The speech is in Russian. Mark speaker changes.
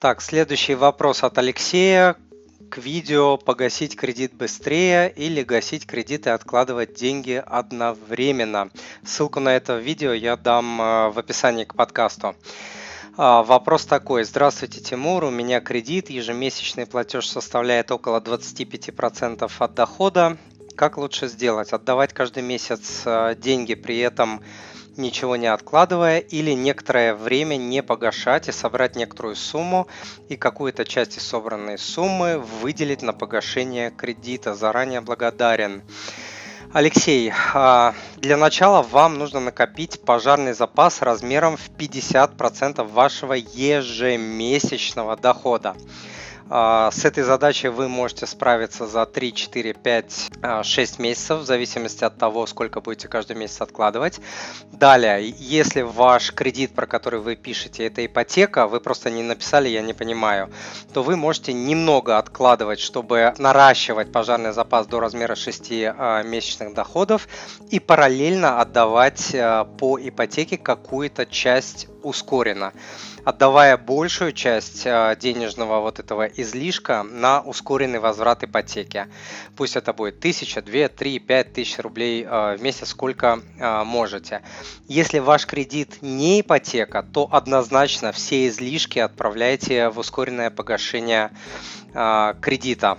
Speaker 1: Так, следующий вопрос от Алексея. К видео «Погасить кредит быстрее» или «Гасить кредит и откладывать деньги одновременно». Ссылку на это видео я дам э, в описании к подкасту. А, вопрос такой. Здравствуйте, Тимур. У меня кредит. Ежемесячный платеж составляет около 25% от дохода. Как лучше сделать? Отдавать каждый месяц э, деньги, при этом ничего не откладывая, или некоторое время не погашать и собрать некоторую сумму и какую-то часть из собранной суммы выделить на погашение кредита. Заранее благодарен. Алексей, а, для начала вам нужно накопить пожарный запас размером в 50% вашего ежемесячного дохода. А, с этой задачей вы можете справиться за 3, 4, 5, 6 месяцев, в зависимости от того, сколько будете каждый месяц откладывать. Далее, если ваш кредит, про который вы пишете, это ипотека, вы просто не написали, я не понимаю, то вы можете немного откладывать, чтобы наращивать пожарный запас до размера 6 а, месячных доходов и параллельно отдавать а, по ипотеке какую-то часть ускоренно отдавая большую часть э, денежного вот этого излишка на ускоренный возврат ипотеки. Пусть это будет 1000, 2, 3, 5 тысяч рублей э, в месяц, сколько э, можете. Если ваш кредит не ипотека, то однозначно все излишки отправляйте в ускоренное погашение кредита.